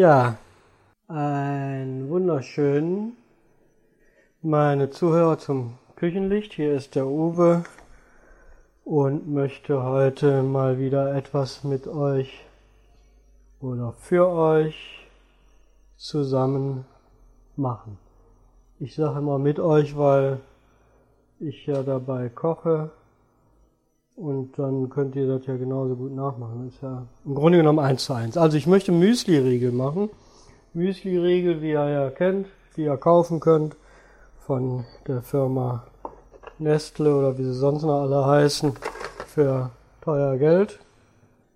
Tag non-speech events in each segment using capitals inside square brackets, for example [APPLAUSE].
Ja. Ein wunderschönen meine Zuhörer zum Küchenlicht. Hier ist der Uwe und möchte heute mal wieder etwas mit euch oder für euch zusammen machen. Ich sage immer mit euch, weil ich ja dabei koche und dann könnt ihr das ja genauso gut nachmachen. Das ist ja im Grunde genommen eins zu eins. Also ich möchte Müsli-Riegel machen. Müsli-Riegel, wie ihr ja kennt, die ihr kaufen könnt von der Firma Nestle oder wie sie sonst noch alle heißen, für teuer Geld.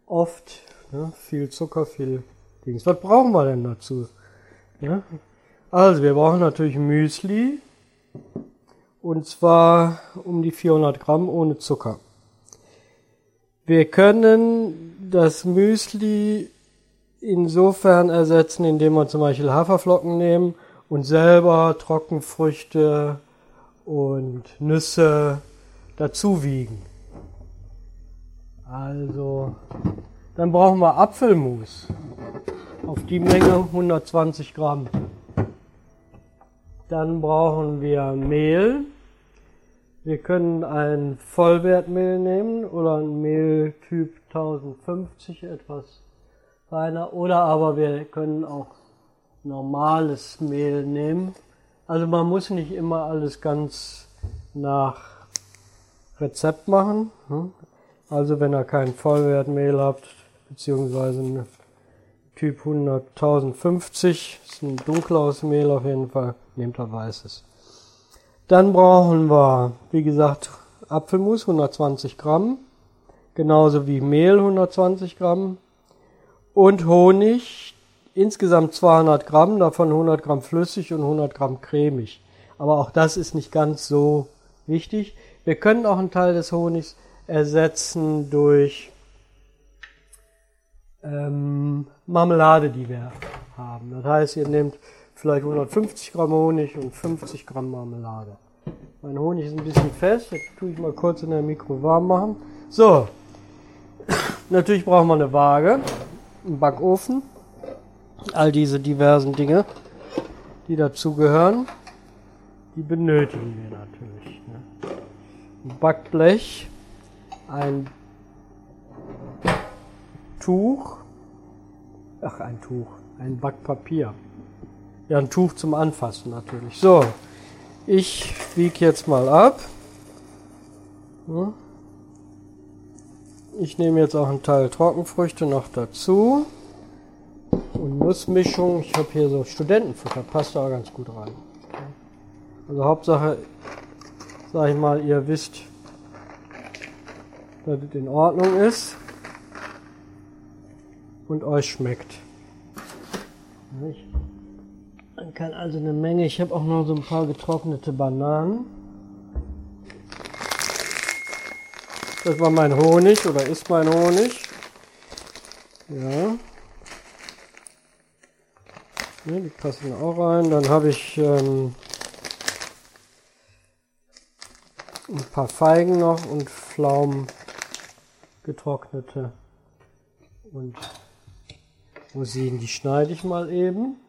Oft ne, viel Zucker, viel Dings. Was brauchen wir denn dazu? Ja? Also, wir brauchen natürlich Müsli. Und zwar um die 400 Gramm ohne Zucker. Wir können das Müsli insofern ersetzen, indem wir zum Beispiel Haferflocken nehmen und selber Trockenfrüchte und Nüsse dazu wiegen. Also, dann brauchen wir Apfelmus. Auf die Menge 120 Gramm. Dann brauchen wir Mehl. Wir können ein Vollwertmehl nehmen oder ein Mehltyp 1050, etwas feiner. Oder aber wir können auch normales Mehl nehmen. Also man muss nicht immer alles ganz nach Rezept machen. Hm? Also wenn ihr kein Vollwertmehl habt, beziehungsweise ein Typ 10050, ist ein dunkles Mehl auf jeden Fall, nehmt ihr weißes. Dann brauchen wir, wie gesagt, Apfelmus 120 Gramm, genauso wie Mehl 120 Gramm und Honig insgesamt 200 Gramm, davon 100 Gramm flüssig und 100 Gramm cremig. Aber auch das ist nicht ganz so wichtig. Wir können auch einen Teil des Honigs ersetzen durch ähm, Marmelade, die wir haben. Das heißt, ihr nehmt vielleicht 150 Gramm Honig und 50 Gramm Marmelade. Mein Honig ist ein bisschen fest, jetzt tue ich mal kurz in der Mikro warm machen. So, natürlich brauchen wir eine Waage, einen Backofen all diese diversen Dinge, die dazugehören, die benötigen wir natürlich. Ne? Ein Backblech, ein Tuch, ach ein Tuch, ein Backpapier. Ja, ein Tuch zum Anfassen natürlich. So, ich wiege jetzt mal ab. Ich nehme jetzt auch einen Teil Trockenfrüchte noch dazu und Nussmischung. Ich habe hier so Studentenfutter, passt da ganz gut rein. Also Hauptsache, sag ich mal, ihr wisst, dass es in Ordnung ist und euch schmeckt. Man kann also eine Menge, ich habe auch noch so ein paar getrocknete Bananen. Das war mein Honig oder ist mein Honig. Ja. Ne, die passen auch rein. Dann habe ich ähm, ein paar Feigen noch und Pflaumen getrocknete und Rosinen. Die schneide ich mal eben.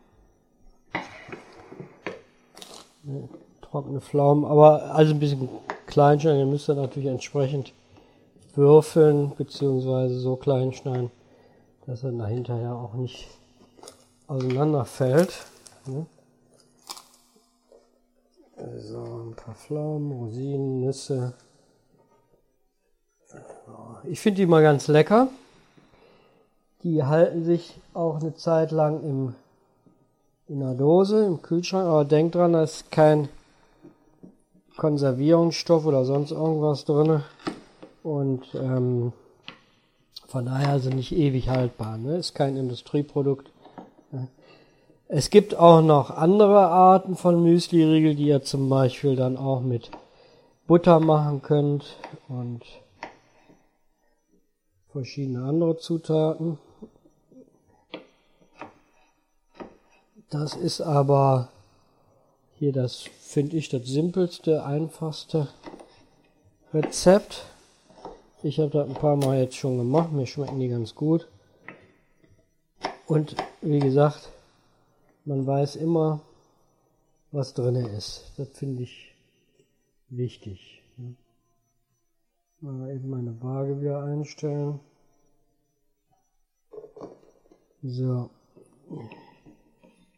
Ne, trockene Pflaumen, aber also ein bisschen klein schneiden. Ihr müsst dann natürlich entsprechend würfeln beziehungsweise so klein schneiden, dass er dahinter ja auch nicht auseinanderfällt. Ne? So, ein paar Pflaumen, Rosinen, Nüsse. Ich finde die mal ganz lecker. Die halten sich auch eine Zeit lang im, in der Dose, im Kühlschrank, aber denkt dran, da ist kein Konservierungsstoff oder sonst irgendwas drin. Und ähm, von daher sind nicht ewig haltbar. Ne? Ist kein Industrieprodukt. Es gibt auch noch andere Arten von Müsli-Riegel, die ihr zum Beispiel dann auch mit Butter machen könnt und verschiedene andere Zutaten. Das ist aber hier das, finde ich, das simpelste, einfachste Rezept. Ich habe das ein paar Mal jetzt schon gemacht, mir schmecken die ganz gut. Und wie gesagt, man weiß immer, was drin ist. Das finde ich wichtig. Mal eben meine Waage wieder einstellen. So.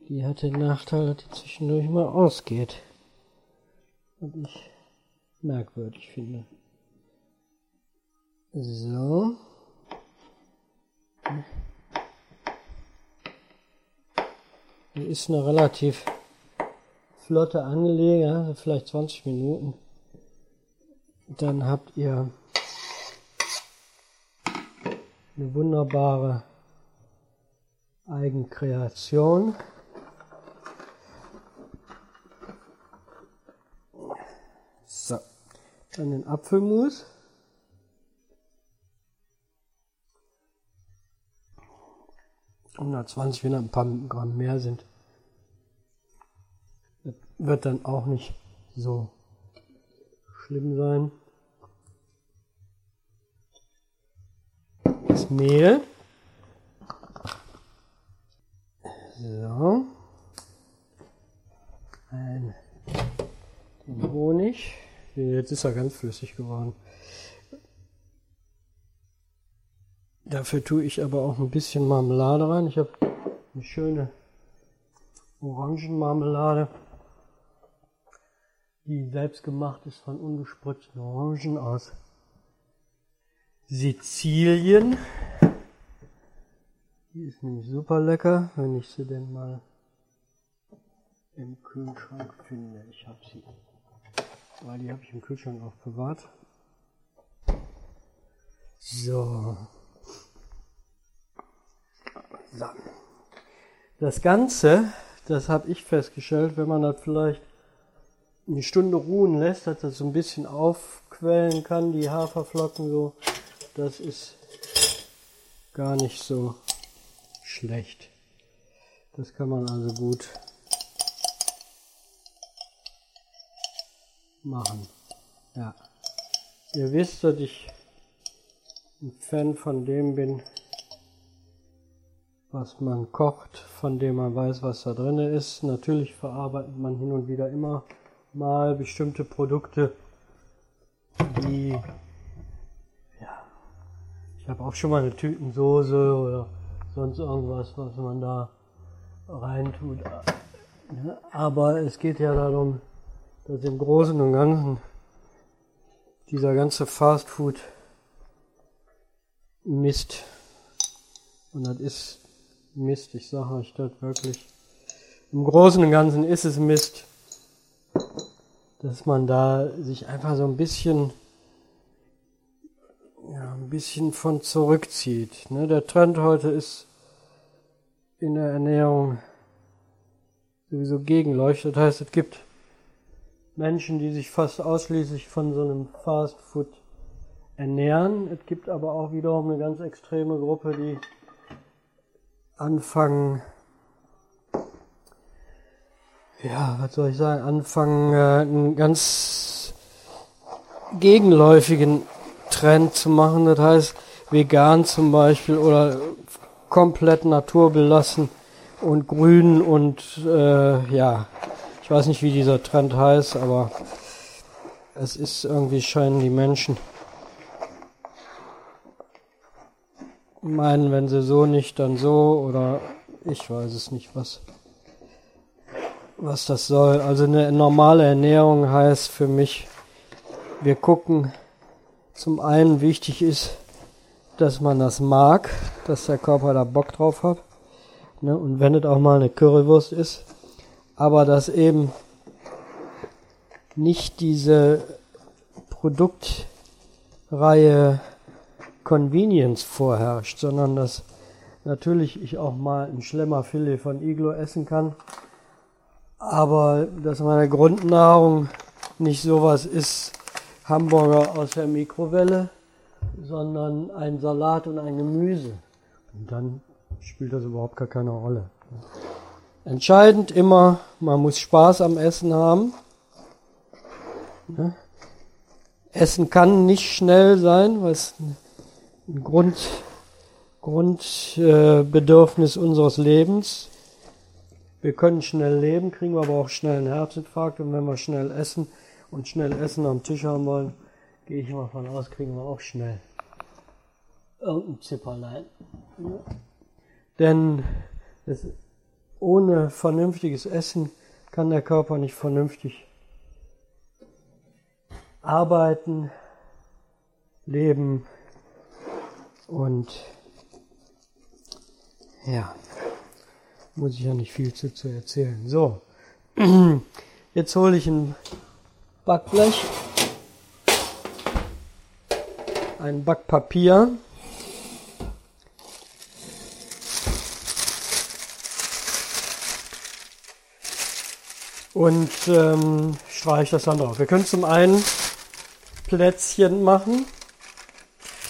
Die hat den Nachteil, dass die zwischendurch mal ausgeht. Was ich merkwürdig finde. So. Die ist eine relativ flotte Angelegenheit, also vielleicht 20 Minuten. Dann habt ihr eine wunderbare Eigenkreation. So, dann den Apfelmus. Hundertzwanzig, wenn ein paar Gramm mehr sind, das wird dann auch nicht so schlimm sein. Das Mehl. So. Ein den Honig. Jetzt ist er ganz flüssig geworden. Dafür tue ich aber auch ein bisschen Marmelade rein. Ich habe eine schöne Orangenmarmelade, die selbst gemacht ist von ungespritzten Orangen aus Sizilien. Die ist nämlich super lecker, wenn ich sie denn mal im Kühlschrank finde. Ich habe sie, weil die habe ich im Kühlschrank aufbewahrt. So. so. Das Ganze, das habe ich festgestellt, wenn man das vielleicht eine Stunde ruhen lässt, dass das so ein bisschen aufquellen kann, die Haferflocken so, das ist gar nicht so schlecht. Das kann man also gut machen. Ja. Ihr wisst, dass ich ein Fan von dem bin, was man kocht, von dem man weiß, was da drin ist. Natürlich verarbeitet man hin und wieder immer mal bestimmte Produkte, die ja, ich habe auch schon mal eine Tütensoße oder sonst irgendwas, was man da reintut. Aber es geht ja darum, dass im Großen und Ganzen dieser ganze Fastfood Mist, und das ist Mist, ich sage euch das wirklich, im Großen und Ganzen ist es Mist, dass man da sich einfach so ein bisschen ja, ein bisschen von zurückzieht. Ne? Der Trend heute ist in der Ernährung sowieso gegenleuchtet. Das heißt, es gibt Menschen, die sich fast ausschließlich von so einem Fast Food ernähren. Es gibt aber auch wiederum eine ganz extreme Gruppe, die anfangen, ja, was soll ich sagen, anfangen, äh, einen ganz gegenläufigen Trend zu machen. Das heißt, vegan zum Beispiel oder komplett naturbelassen und grün und äh, ja, ich weiß nicht, wie dieser Trend heißt, aber es ist irgendwie scheinen die Menschen meinen, wenn sie so nicht, dann so oder ich weiß es nicht, was was das soll. Also eine normale Ernährung heißt für mich, wir gucken, zum einen wichtig ist, dass man das mag, dass der Körper da Bock drauf hat. Ne? Und wenn es auch mal eine Currywurst ist, aber dass eben nicht diese Produktreihe Convenience vorherrscht, sondern dass natürlich ich auch mal ein Schlemmerfilet von Iglo essen kann, aber dass meine Grundnahrung nicht sowas ist, Hamburger aus der Mikrowelle, sondern ein Salat und ein Gemüse. Und dann spielt das überhaupt gar keine Rolle. Entscheidend immer, man muss Spaß am Essen haben. Essen kann nicht schnell sein, was ein Grund, Grundbedürfnis unseres Lebens. Wir können schnell leben, kriegen wir aber auch schnell einen Herzinfarkt und wenn wir schnell essen und schnell Essen am Tisch haben wollen, gehe ich mal von aus, kriegen wir auch schnell irgendein Zipperlein. Ja. Denn es, ohne vernünftiges Essen kann der Körper nicht vernünftig arbeiten, leben und ja, muss ich ja nicht viel zu, zu erzählen. So, [CLEARS THROAT] jetzt hole ich ein Backblech, ein Backpapier. Und ähm, streiche das dann drauf. Wir können zum einen Plätzchen machen.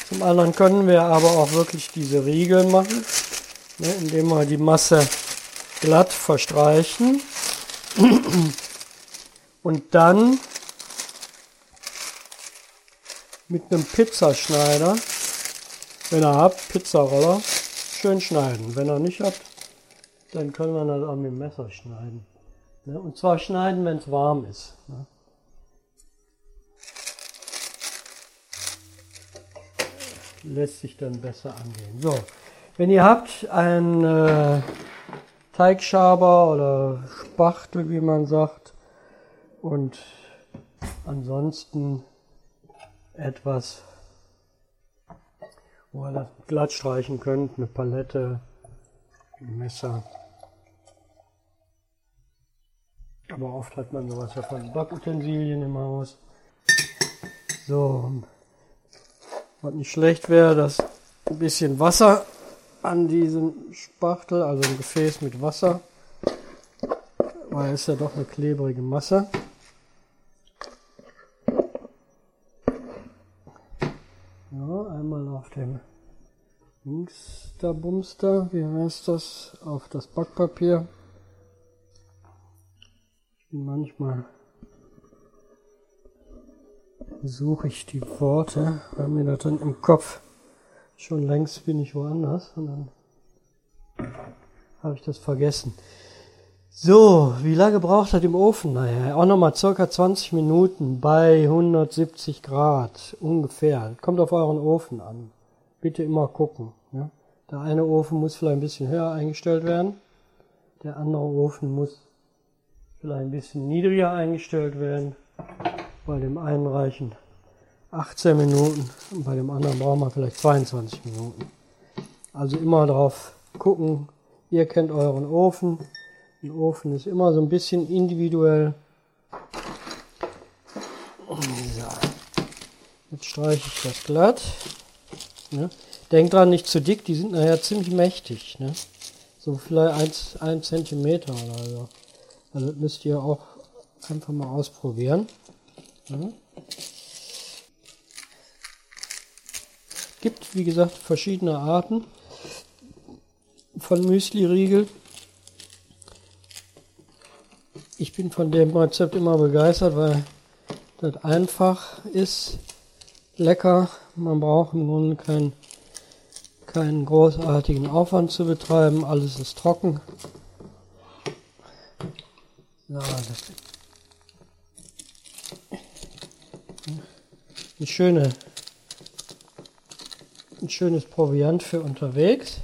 Zum anderen können wir aber auch wirklich diese Riegel machen, ne, indem wir die Masse glatt verstreichen und dann mit einem Pizzaschneider, wenn ihr habt, Pizzaroller, schön schneiden. Wenn ihr nicht habt, dann können wir das auch mit dem Messer schneiden. Ne? Und zwar schneiden, wenn es warm ist. Ne? lässt sich dann besser angehen. So, wenn ihr habt einen äh, Teigschaber oder Spachtel, wie man sagt, und ansonsten etwas, wo ihr das glatt streichen könnt, eine Palette, ein Messer. Aber oft hat man sowas ja von Backutensilien im Haus. So, was nicht schlecht wäre, dass ein bisschen Wasser an diesem Spachtel, also ein Gefäß mit Wasser, weil es ja doch eine klebrige Masse. Ja, einmal auf dem Bumster, wie heißt das, auf das Backpapier. Manchmal suche ich die Worte, weil mir das dann im Kopf schon längst bin ich woanders und dann habe ich das vergessen. So, wie lange braucht das im Ofen? Naja, auch nochmal circa 20 Minuten bei 170 Grad ungefähr. Kommt auf euren Ofen an. Bitte immer gucken. Ja? Der eine Ofen muss vielleicht ein bisschen höher eingestellt werden. Der andere Ofen muss vielleicht ein bisschen niedriger eingestellt werden. Bei dem einen reichen 18 Minuten und bei dem anderen brauchen wir vielleicht 22 Minuten. Also immer drauf gucken. Ihr kennt euren Ofen. Ein Ofen ist immer so ein bisschen individuell. So. Jetzt streiche ich das glatt. Ne? Denkt dran, nicht zu dick, die sind nachher ziemlich mächtig. Ne? So vielleicht 1 cm oder so. Also müsst ihr auch einfach mal ausprobieren. Mhm. Gibt, wie gesagt, verschiedene Arten von Müsli-Riegel. Ich bin von dem Rezept immer begeistert, weil das einfach ist, lecker. Man braucht im Grunde keinen keinen großartigen Aufwand zu betreiben. Alles ist trocken. Ja, das eine schöne, ein schönes Proviant für unterwegs.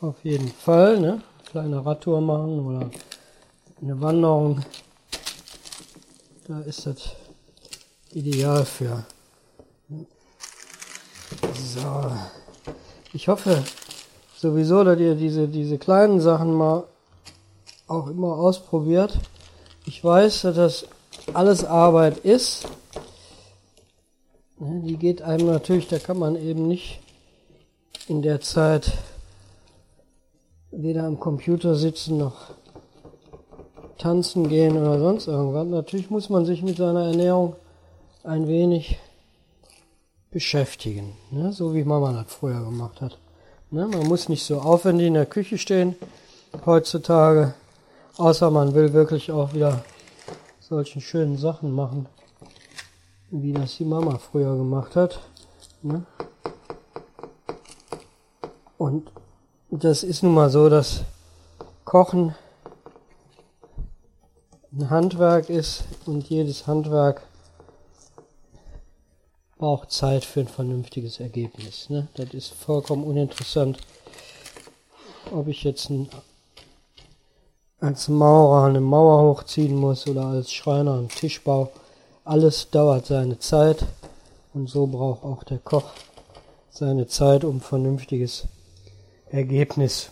Auf jeden Fall, ne? Kleine Radtour machen oder eine Wanderung. Da ist das ideal für. So. Ich hoffe sowieso, dass ihr diese, diese kleinen Sachen mal auch immer ausprobiert. Ich weiß, dass das alles Arbeit ist. Ne, die geht einem natürlich, da kann man eben nicht in der Zeit weder am Computer sitzen noch tanzen gehen oder sonst irgendwas. Natürlich muss man sich mit seiner Ernährung ein wenig beschäftigen, ne? so wie Mama das früher gemacht hat. Ne? Man muss nicht so aufwendig in der Küche stehen heutzutage. Außer man will wirklich auch wieder solchen schönen Sachen machen. wie das die Mama früher gemacht hat. Ne? Und das ist nun mal so, dass Kochen ein Handwerk ist und jedes Handwerk braucht Zeit für ein vernünftiges Ergebnis. Ne? Das ist vollkommen uninteressant, ob ich jetzt ein, als Maurer eine Mauer hochziehen muss oder als Schreiner einen Tischbau. Alles dauert seine Zeit und so braucht auch der Koch seine Zeit, um vernünftiges Ergebnis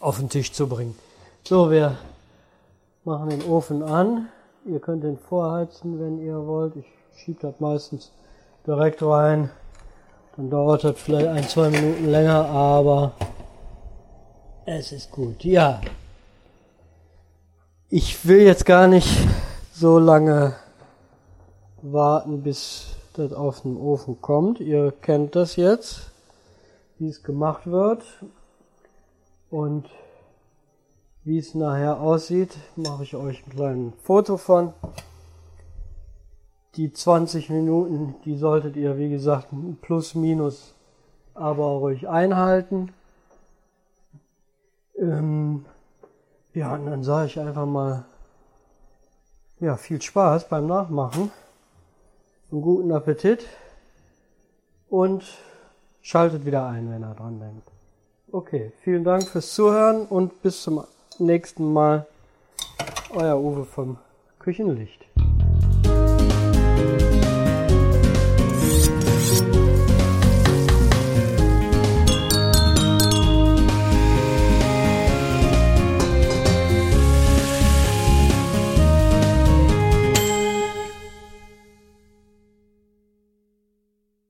auf den Tisch zu bringen. So, wir machen den Ofen an. Ihr könnt den vorheizen, wenn ihr wollt. Ich schiebe das meistens direkt rein. Dann dauert das vielleicht ein, zwei Minuten länger, aber es ist gut. Ja. Ich will jetzt gar nicht so lange warten, bis das auf den Ofen kommt. Ihr kennt das jetzt, wie es gemacht wird. Und wie es nachher aussieht, mache ich euch ein kleines Foto von. Die 20 Minuten, die solltet ihr, wie gesagt, plus minus aber ruhig einhalten. Ähm, ja, und dann sage ich einfach mal, ja, viel Spaß beim Nachmachen, einen guten Appetit und schaltet wieder ein, wenn ihr dran denkt. Okay, vielen Dank fürs Zuhören und bis zum nächsten Mal. Euer Uwe vom Küchenlicht.